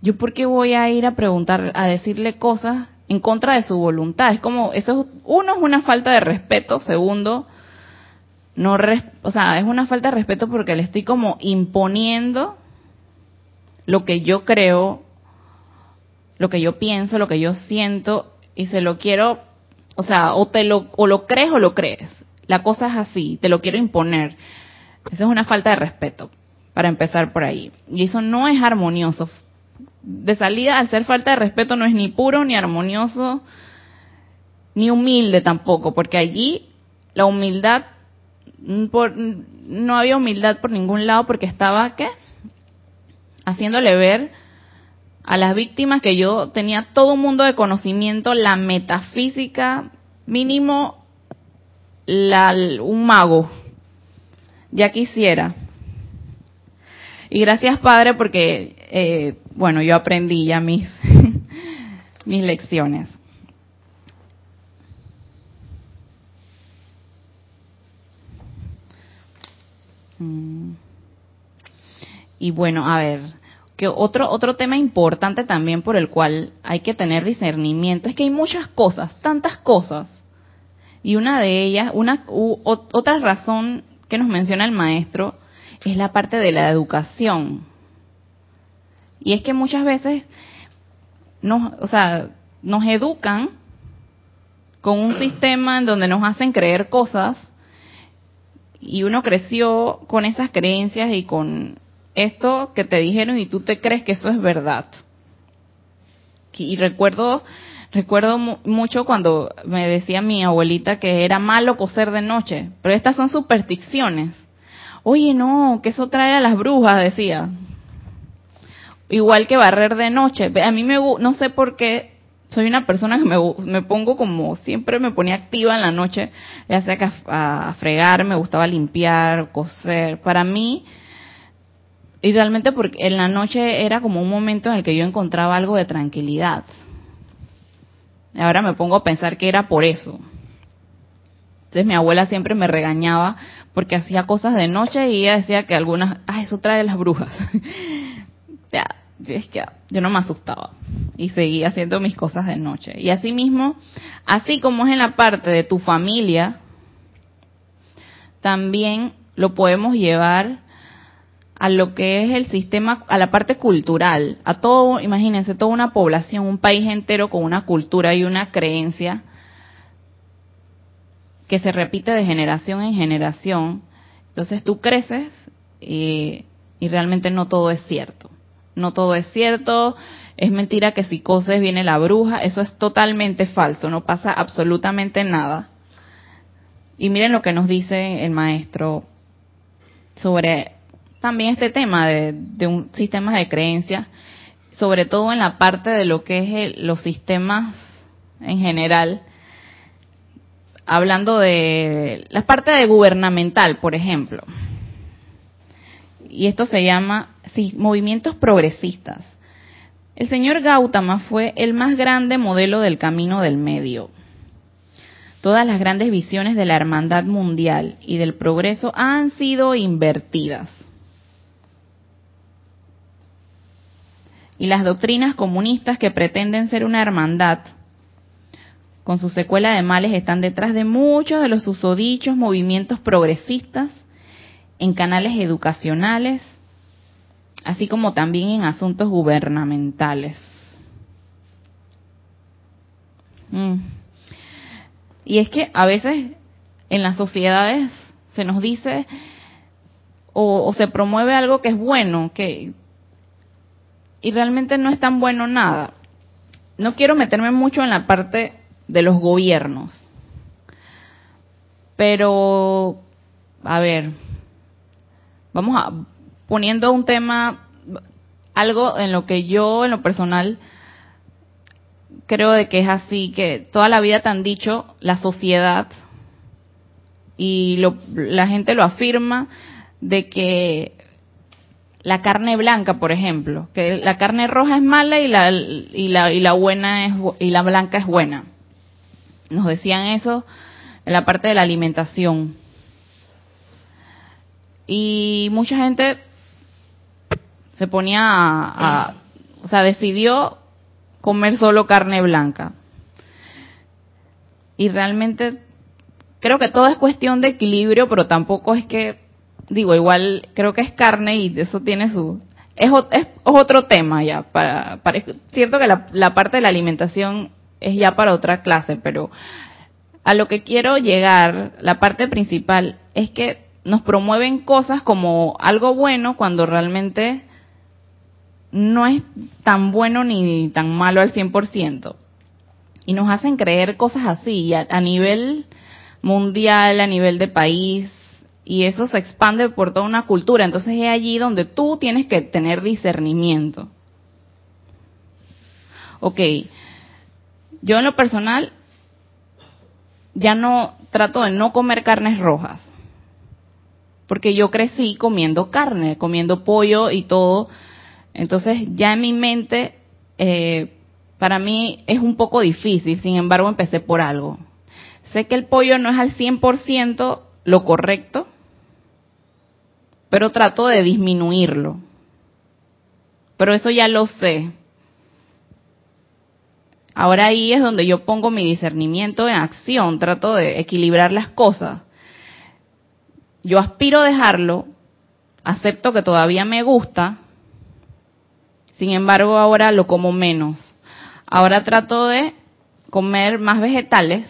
yo por qué voy a ir a preguntar, a decirle cosas en contra de su voluntad. Es como, eso es, uno es una falta de respeto, segundo, no, o sea, es una falta de respeto porque le estoy como imponiendo lo que yo creo, lo que yo pienso, lo que yo siento y se lo quiero, o sea, o te lo o lo crees o lo crees. La cosa es así, te lo quiero imponer. Eso es una falta de respeto para empezar por ahí. Y eso no es armonioso de salida, al ser falta de respeto, no es ni puro, ni armonioso, ni humilde tampoco, porque allí la humildad, mm, por, no había humildad por ningún lado porque estaba, ¿qué? Haciéndole ver a las víctimas que yo tenía todo un mundo de conocimiento, la metafísica, mínimo la, un mago, ya quisiera. Y gracias Padre porque eh, bueno, yo aprendí ya mis, mis lecciones. Mm. Y bueno, a ver, que otro otro tema importante también por el cual hay que tener discernimiento es que hay muchas cosas, tantas cosas. Y una de ellas, una otra razón que nos menciona el maestro es la parte de la educación y es que muchas veces nos, o sea, nos educan con un sistema en donde nos hacen creer cosas y uno creció con esas creencias y con esto que te dijeron y tú te crees que eso es verdad. Y recuerdo recuerdo mucho cuando me decía mi abuelita que era malo coser de noche, pero estas son supersticiones. Oye, no, que eso trae a las brujas, decía igual que barrer de noche. A mí me no sé por qué soy una persona que me, me pongo como siempre me ponía activa en la noche, ya sea que a, fregar, me gustaba limpiar, coser. Para mí, y realmente porque en la noche era como un momento en el que yo encontraba algo de tranquilidad. Ahora me pongo a pensar que era por eso. Entonces mi abuela siempre me regañaba porque hacía cosas de noche y ella decía que algunas, ah, eso trae las brujas. ya, es que yo no me asustaba y seguía haciendo mis cosas de noche. Y así mismo, así como es en la parte de tu familia, también lo podemos llevar a lo que es el sistema, a la parte cultural, a todo, imagínense, toda una población, un país entero con una cultura y una creencia que se repite de generación en generación. Entonces tú creces y, realmente no todo es cierto no todo es cierto, es mentira que si coses viene la bruja, eso es totalmente falso, no pasa absolutamente nada. Y miren lo que nos dice el maestro sobre también este tema de, un sistema de creencias, sobre todo en la parte de lo que es los sistemas en general, hablando de la parte de gubernamental, por ejemplo. Y esto se llama movimientos progresistas. El señor Gautama fue el más grande modelo del camino del medio. Todas las grandes visiones de la hermandad mundial y del progreso han sido invertidas. Y las doctrinas comunistas que pretenden ser una hermandad, con su secuela de males, están detrás de muchos de los susodichos movimientos progresistas en canales educacionales, así como también en asuntos gubernamentales. Mm. Y es que a veces en las sociedades se nos dice o, se promueve algo que es bueno, que y realmente no es tan bueno nada. No quiero meterme mucho en la parte de los gobiernos, pero a ver, vamos a poniendo un tema, algo en lo que yo, en lo personal, creo de que es así, que toda la vida te han dicho la sociedad y la gente lo afirma de que la carne blanca, por ejemplo, que la carne roja es mala y la, y la, y la buena es, y la blanca es buena. Nos decían eso en la parte de la alimentación. Y mucha gente se ponía a, o sea, decidió comer solo carne blanca. Y realmente creo que todo es cuestión de equilibrio, pero tampoco es que, digo, igual creo que es carne y eso tiene su... Es, es, otro tema ya, para, para cierto que la, la parte de la alimentación es ya para otra clase, pero a lo que quiero llegar, la parte principal, es que nos promueven cosas como algo bueno cuando realmente no es tan bueno ni tan malo al 100%. Y nos hacen creer cosas así a, nivel mundial, a nivel de país, y eso se expande por toda una cultura. Entonces es allí donde tú tienes que tener discernimiento. Ok, yo en lo personal ya no trato de no comer carnes rojas, porque yo crecí comiendo carne, comiendo pollo y todo, entonces ya en mi mente, eh, para mí es un poco difícil, sin embargo empecé por algo. Sé que el pollo no es al 100% lo correcto, pero trato de disminuirlo. Pero eso ya lo sé. Ahora ahí es donde yo pongo mi discernimiento en acción, trato de equilibrar las cosas. Yo aspiro a dejarlo, acepto que todavía me gusta, sin embargo, ahora lo como menos. Ahora trato de comer más vegetales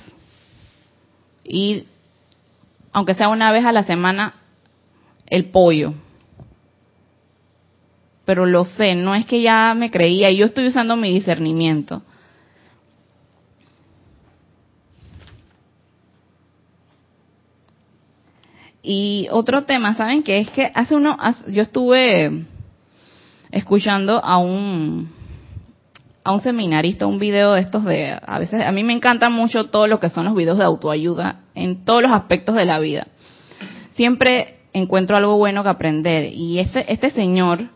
y, aunque sea una vez a la semana, el pollo. Pero lo sé, no es que ya me creía, yo estoy usando mi discernimiento. Y otro tema, ¿saben qué? Es que hace uno, yo estuve escuchando a un a un seminarista un video de estos de a veces a mí me encanta mucho todo lo que son los videos de autoayuda en todos los aspectos de la vida. Siempre encuentro algo bueno que aprender y este este señor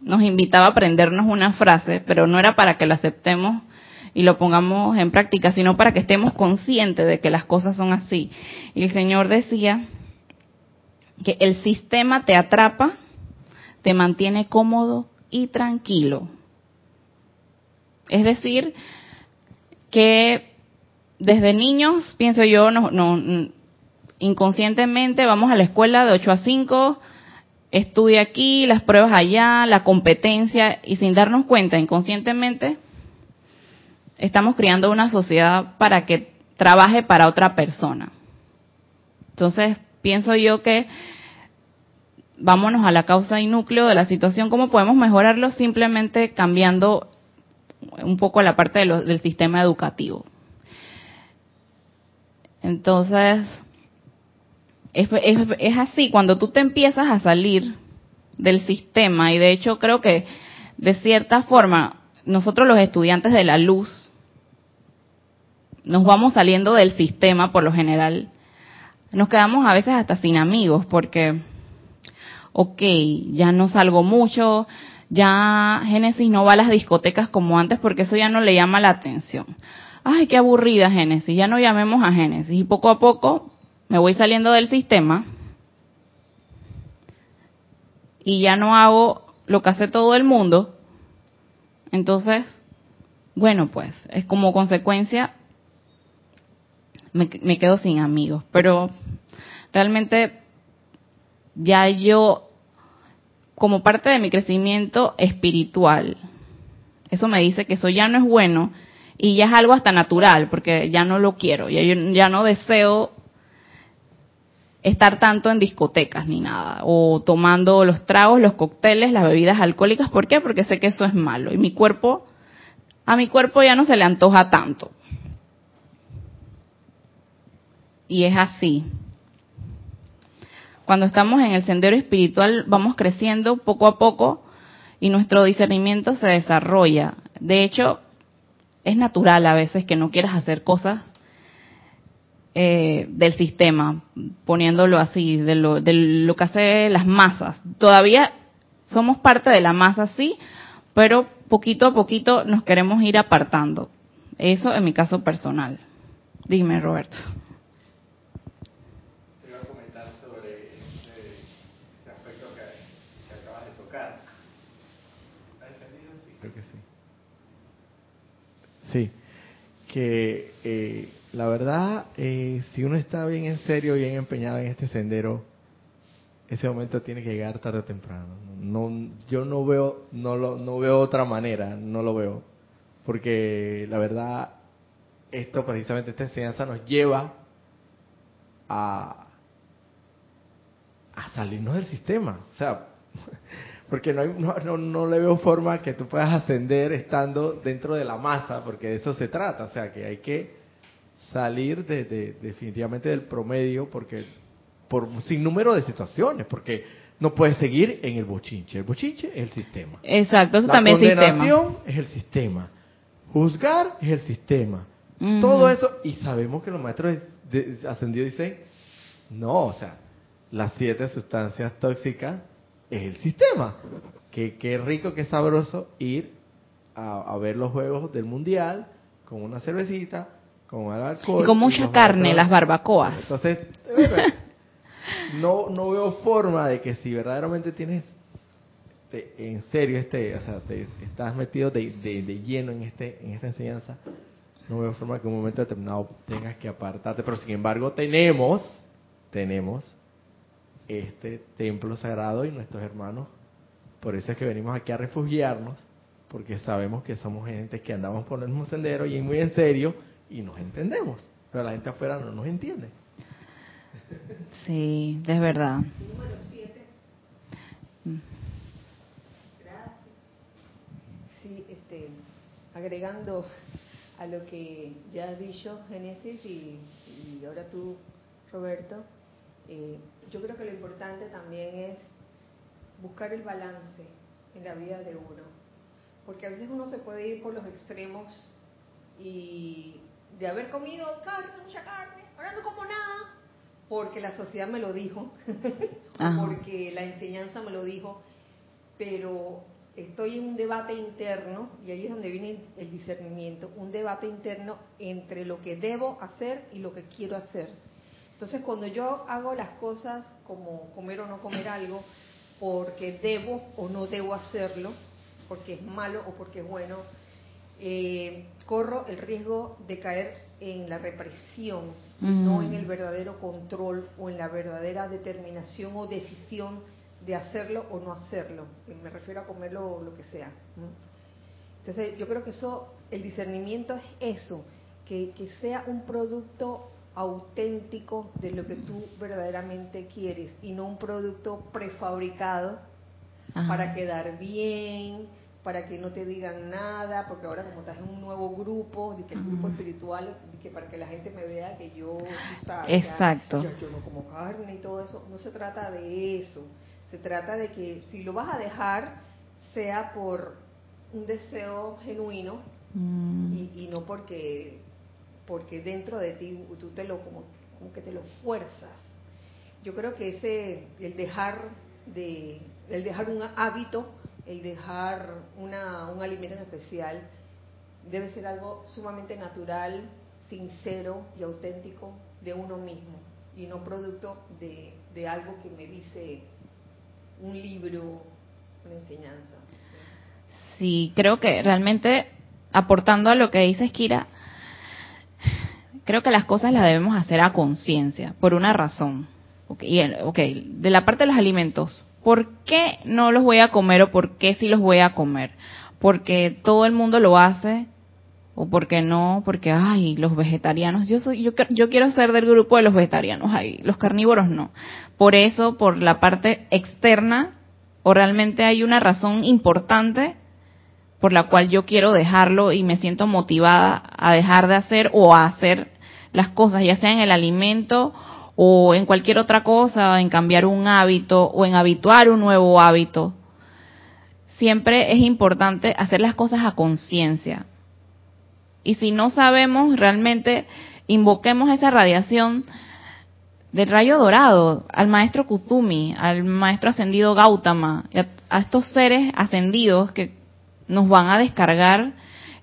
nos invitaba a aprendernos una frase, pero no era para que la aceptemos y lo pongamos en práctica, sino para que estemos conscientes de que las cosas son así. Y el Señor decía que el sistema te atrapa te mantiene cómodo y tranquilo. Es decir, que desde niños, pienso yo, no, inconscientemente vamos a la escuela de 8 a 5, estudia aquí, las pruebas allá, la competencia, y sin darnos cuenta, inconscientemente, estamos creando una sociedad para que trabaje para otra persona. Entonces, pienso yo que vámonos a la causa y núcleo de la situación, ¿cómo podemos mejorarlo? Simplemente cambiando un poco la parte del sistema educativo. Entonces, es, es, así, cuando tú te empiezas a salir del sistema, y de hecho creo que de cierta forma, nosotros los estudiantes de la luz, nos vamos saliendo del sistema por lo general, nos quedamos a veces hasta sin amigos, porque ok, ya no salgo mucho, ya Génesis no va a las discotecas como antes porque eso ya no le llama la atención. Ay, qué aburrida Génesis, ya no llamemos a Génesis. Y poco a poco me voy saliendo del sistema y ya no hago lo que hace todo el mundo. Entonces, bueno, pues es como consecuencia me, me quedo sin amigos. Pero realmente ya yo, como parte de mi crecimiento espiritual, eso me dice que eso ya no es bueno y ya es algo hasta natural, porque ya no lo quiero, ya, ya no deseo estar tanto en discotecas ni nada, o tomando los tragos, los cócteles, las bebidas alcohólicas, ¿por qué? Porque sé que eso es malo y mi cuerpo, a mi cuerpo ya no se le antoja tanto. Y es así. cuando estamos en el sendero espiritual vamos creciendo poco a poco y nuestro discernimiento se desarrolla. De hecho, es natural a veces que no quieras hacer cosas eh, del sistema, poniéndolo así, de lo, de lo que hace las masas. Todavía somos parte de la masa, sí, pero poquito a poquito nos queremos ir apartando. Eso en mi caso personal. Dime, Roberto. Te iba a comentar sobre aspecto que, que acabas de tocar. ¿Está encendido? Sí, creo que sí. Sí, que eh, la verdad, eh, si uno está bien en serio, bien empeñado en este sendero, ese momento tiene que llegar tarde o temprano. No, yo no veo, no lo, no veo otra manera, no lo veo, porque la verdad, esto precisamente esta enseñanza nos lleva a a salirnos del sistema, o sea, porque no, hay, no, no, no, le veo forma que tú puedas ascender estando dentro de la masa, porque de eso se trata, o sea, que hay que salir de, de, definitivamente del promedio, porque por sin número de situaciones, porque no puedes seguir en el bochinche. El bochinche es el sistema. Exacto, eso La también es sistema. condenación es el sistema. Juzgar es el sistema. Todo eso, y sabemos que los maestros ascendidos dicen, no, o sea, las siete sustancias tóxicas es el sistema. Que qué rico, qué sabroso ir a, a ver los juegos del mundial con una cervecita, con alcohol. Y con mucha carne, las barbacoas. entonces, de no, no veo forma de que si verdaderamente tienes te- en serio este, o sea, te, estás metido de, de- de lleno en este, en esta enseñanza, no veo forma que en un momento determinado tengas que apartarte. Pero sin embargo tenemos, tenemos este templo sagrado y nuestros hermanos. Por eso es que venimos aquí a refugiarnos, porque sabemos que somos gente que andamos por el mismo sendero y muy en serio y nos entendemos. Pero la gente afuera no nos entiende. Sí, es verdad. Número 7. Gracias. Sí, este, agregando a lo que ya has dicho Génesis y, y ahora tú, Roberto, eh, yo creo que lo importante también es buscar el balance en la vida de uno. Porque a veces uno se puede ir por los extremos y de haber comido carne, mucha carne, ahora no como nada, porque la sociedad me lo dijo, porque la enseñanza me lo dijo, pero estoy en un debate interno, y ahí es donde viene el discernimiento, un debate interno entre lo que debo hacer y lo que quiero hacer. Entonces, cuando yo hago las cosas como comer o no comer algo, porque debo o no debo hacerlo, porque es malo o porque es bueno, eh, corro el riesgo de caer en la represión, no en el verdadero control o en la verdadera determinación o decisión de hacerlo o no hacerlo. Eh, Me refiero a comerlo lo que sea. Entonces, yo creo que eso, el discernimiento es eso, que, que sea un producto auténtico de lo que tú verdaderamente quieres y no un producto prefabricado Ajá. para quedar bien, para que no te digan nada, porque ahora como estás en un nuevo grupo, de que el grupo espiritual, de que para que la gente me vea que yo, tú sabes, ya- Exacto. yo, yo no como carne y todo eso, no se trata de eso, se trata de que si lo vas a dejar, sea por un deseo genuino Mm. y, y no porque porque dentro de ti tú te lo como, como que te lo fuerzas yo creo que ese el dejar de el dejar un hábito el dejar una, un alimento en especial debe ser algo sumamente natural sincero y auténtico de uno mismo y no producto de, algo que me dice un libro una enseñanza Sí, creo que realmente aportando a lo que dice Kira, creo que las cosas las debemos hacer a conciencia, por una razón. Ok, y el- ok, de la parte de los alimentos, ¿por qué no los voy a comer o por qué sí los voy a comer? Porque todo el mundo lo hace o porque no, porque ay, los vegetarianos, yo soy yo, yo quiero ser del grupo de los vegetarianos, ay, los carnívoros no. Por eso, por la parte externa o realmente hay una razón importante por la cual yo quiero dejarlo y me siento motivada a dejar de hacer o a hacer las cosas, ya sea en el alimento o en cualquier otra cosa, en cambiar un hábito o en habituar un nuevo hábito, siempre es importante hacer las cosas a conciencia. Y si no sabemos realmente, invoquemos esa radiación del rayo dorado, al maestro Kuzumi, al maestro ascendido Gautama, a, a estos seres ascendidos que nos van a descargar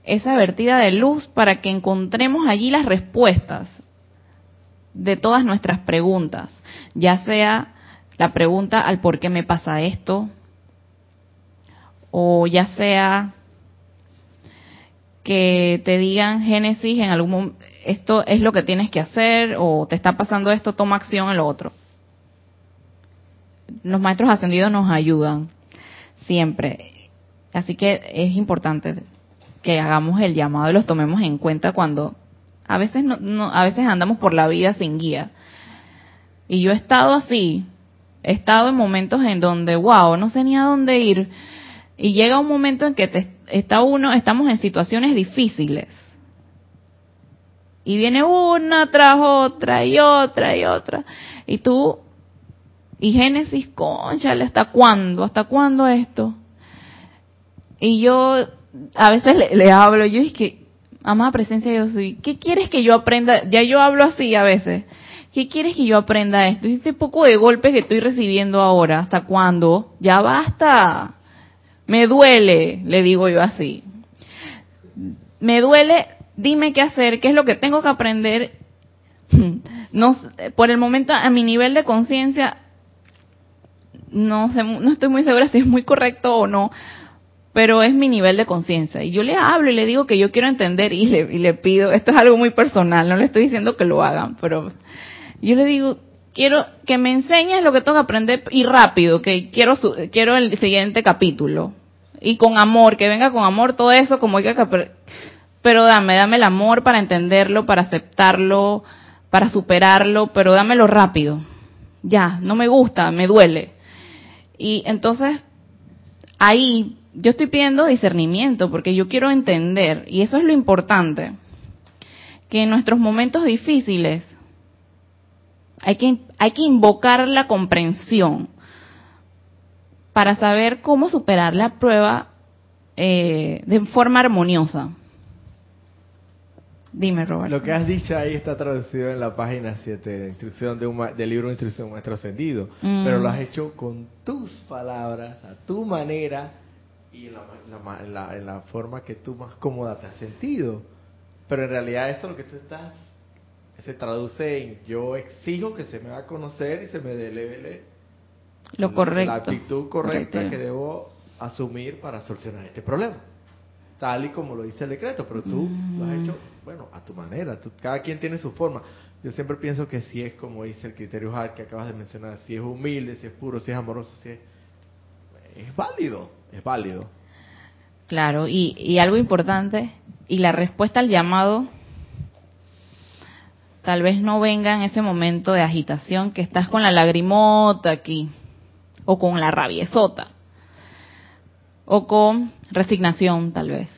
esa vertida de luz para que encontremos allí las respuestas de todas nuestras preguntas, ya sea la pregunta al por qué me pasa esto, o ya sea que te digan Génesis en algún esto es lo que tienes que hacer o te está pasando esto, toma acción en lo otro. Los maestros ascendidos nos ayudan siempre. Así que es importante que hagamos el llamado y los tomemos en cuenta cuando a veces no, a veces andamos por la vida sin guía. Y yo he estado así, he estado en momentos en donde, wow, no sé ni a dónde ir. Y llega un momento en que te, está uno, estamos en situaciones difíciles. Y viene una tras otra y otra y otra. Y tú, y Génesis, conchale, ¿hasta cuándo? ¿Hasta cuándo esto? Y yo a veces le, hablo, yo es que, amada presencia yo soy, ¿qué quieres que yo aprenda? Ya yo hablo así a veces. ¿Qué quieres que yo aprenda esto? Este poco de golpes que estoy recibiendo ahora, ¿hasta cuándo? Ya basta. Me duele, le digo yo así. Me duele, dime qué hacer, qué es lo que tengo que aprender. No, por el momento, a mi nivel de conciencia, no, sé, no estoy muy segura si es muy correcto o no, pero es mi nivel de conciencia. Y yo le hablo y le digo que yo quiero entender y le, pido, esto es algo muy personal, no le estoy diciendo que lo hagan, pero yo le digo, quiero que me enseñes lo que tengo que aprender y rápido, que quiero quiero el siguiente capítulo. Y con amor, que venga con amor todo eso como hay que pero dame, dame el amor para entenderlo, para aceptarlo, para superarlo, pero dámelo rápido. Ya, no me gusta, me duele. Y entonces ahí yo estoy pidiendo discernimiento porque yo quiero entender, y eso es lo importante, que en nuestros momentos difíciles hay que, hay que invocar la comprensión para saber cómo superar la prueba eh, de forma armoniosa. Dime, Roberto. Lo que has dicho ahí está traducido en la página 7 de instrucción de un, del libro de instrucción maestro ascendido, mm. pero lo has hecho con tus palabras, a tu manera y en la, en la, forma que tú más cómoda te has sentido. Pero en realidad esto lo que tú estás se traduce en yo exijo que se me va a conocer y se me dé lo correcto. La actitud correcta que debo asumir para solucionar este problema. Tal y como lo dice el decreto, pero tú lo has hecho, bueno, a tu manera. cada quien tiene su forma. Yo siempre pienso que si es como dice el criterio Hart que acabas de mencionar, si es humilde, si es puro, si es amoroso, si es, es válido, es válido. Claro, y, algo importante, y la respuesta al llamado tal vez no venga en ese momento de agitación que estás con la lagrimota aquí, o con la rabiesota, o con resignación tal vez.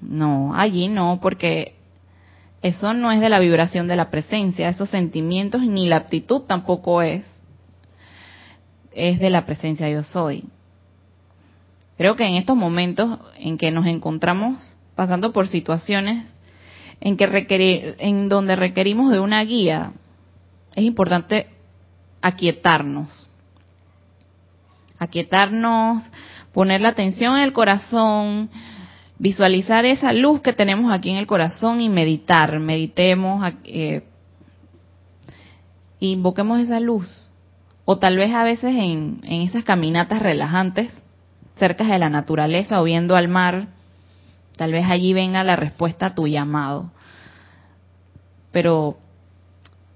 No, allí no, porque eso no es de la vibración de la presencia, esos sentimientos ni la aptitud tampoco es, es de la presencia yo soy. Creo que en estos momentos en que nos encontramos pasando por situaciones en que requerir, en donde requerimos de una guía, es importante aquietarnos. Aquietarnos, poner la atención en el corazón, visualizar esa luz que tenemos aquí en el corazón y meditar, meditemos, eh, invoquemos esa luz. O tal vez a veces en, en esas caminatas relajantes, cerca de la naturaleza o viendo al mar, Tal vez allí venga la respuesta a tu llamado. Pero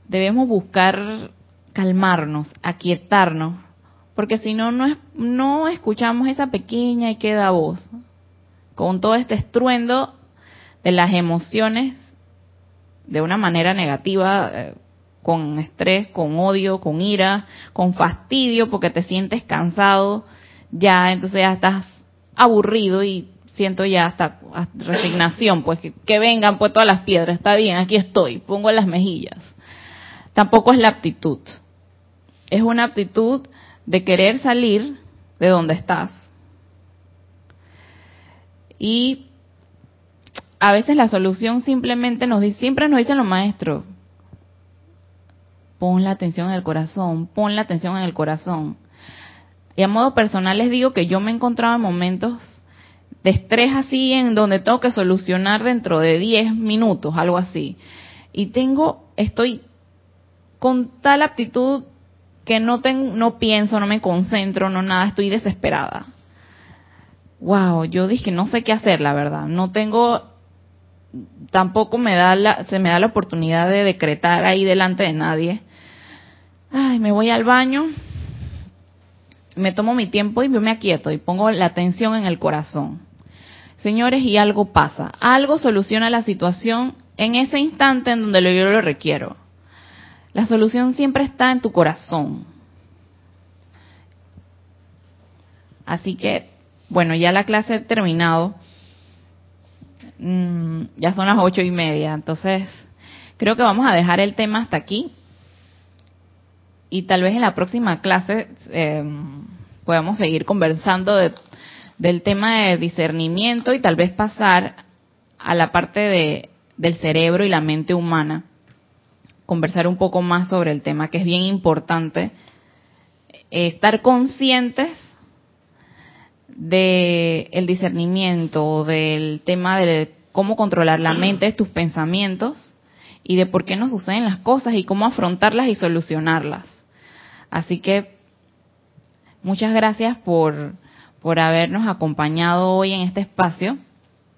debemos buscar calmarnos, aquietarnos, porque si no, no, no escuchamos esa pequeña y queda voz, con todo este estruendo de las emociones de una manera negativa, eh, con estrés, con odio, con ira, con fastidio, porque te sientes cansado, ya entonces ya estás aburrido y siento ya hasta, resignación, pues que, vengan pues todas las piedras, está bien, aquí estoy, pongo las mejillas. tampoco es la aptitud. Es una aptitud de querer salir de donde estás. Y a veces la solución simplemente nos dice, siempre nos dicen los maestros, pon la atención en el corazón, pon la atención en el corazón. Y a modo personal les digo que yo me encontraba en momentos de estrés así en donde tengo que solucionar dentro de 10 minutos, algo así. Y tengo, estoy con tal aptitud que no tengo, no pienso, no me concentro, no nada, estoy desesperada. Wow, yo dije, no sé qué hacer, la verdad. No tengo, tampoco me da la, se me da la oportunidad de decretar ahí delante de nadie. Ay, me voy al baño, me tomo mi tiempo y yo me aquieto y pongo la atención en el corazón. Señores, y algo pasa. Algo soluciona la situación en ese instante en donde yo lo requiero. La solución siempre está en tu corazón. Así que, bueno, ya la clase ha terminado. Mm, ya son las ocho y media. Entonces, creo que vamos a dejar el tema hasta aquí. Y tal vez en la próxima clase eh, podamos seguir conversando de, del tema de discernimiento y tal vez pasar a la parte de, del cerebro y la mente humana conversar un poco más sobre el tema, que es bien importante, eh, estar conscientes del el discernimiento, del tema de cómo controlar la mente, tus pensamientos y de por qué nos suceden las cosas y cómo afrontarlas y solucionarlas. Así que muchas gracias por, por habernos acompañado hoy en este espacio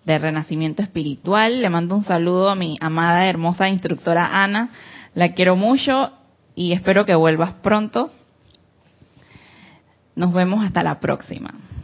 de renacimiento espiritual. Le mando un saludo a mi amada, hermosa instructora Ana, la quiero mucho y espero que vuelvas pronto. Nos vemos hasta la próxima.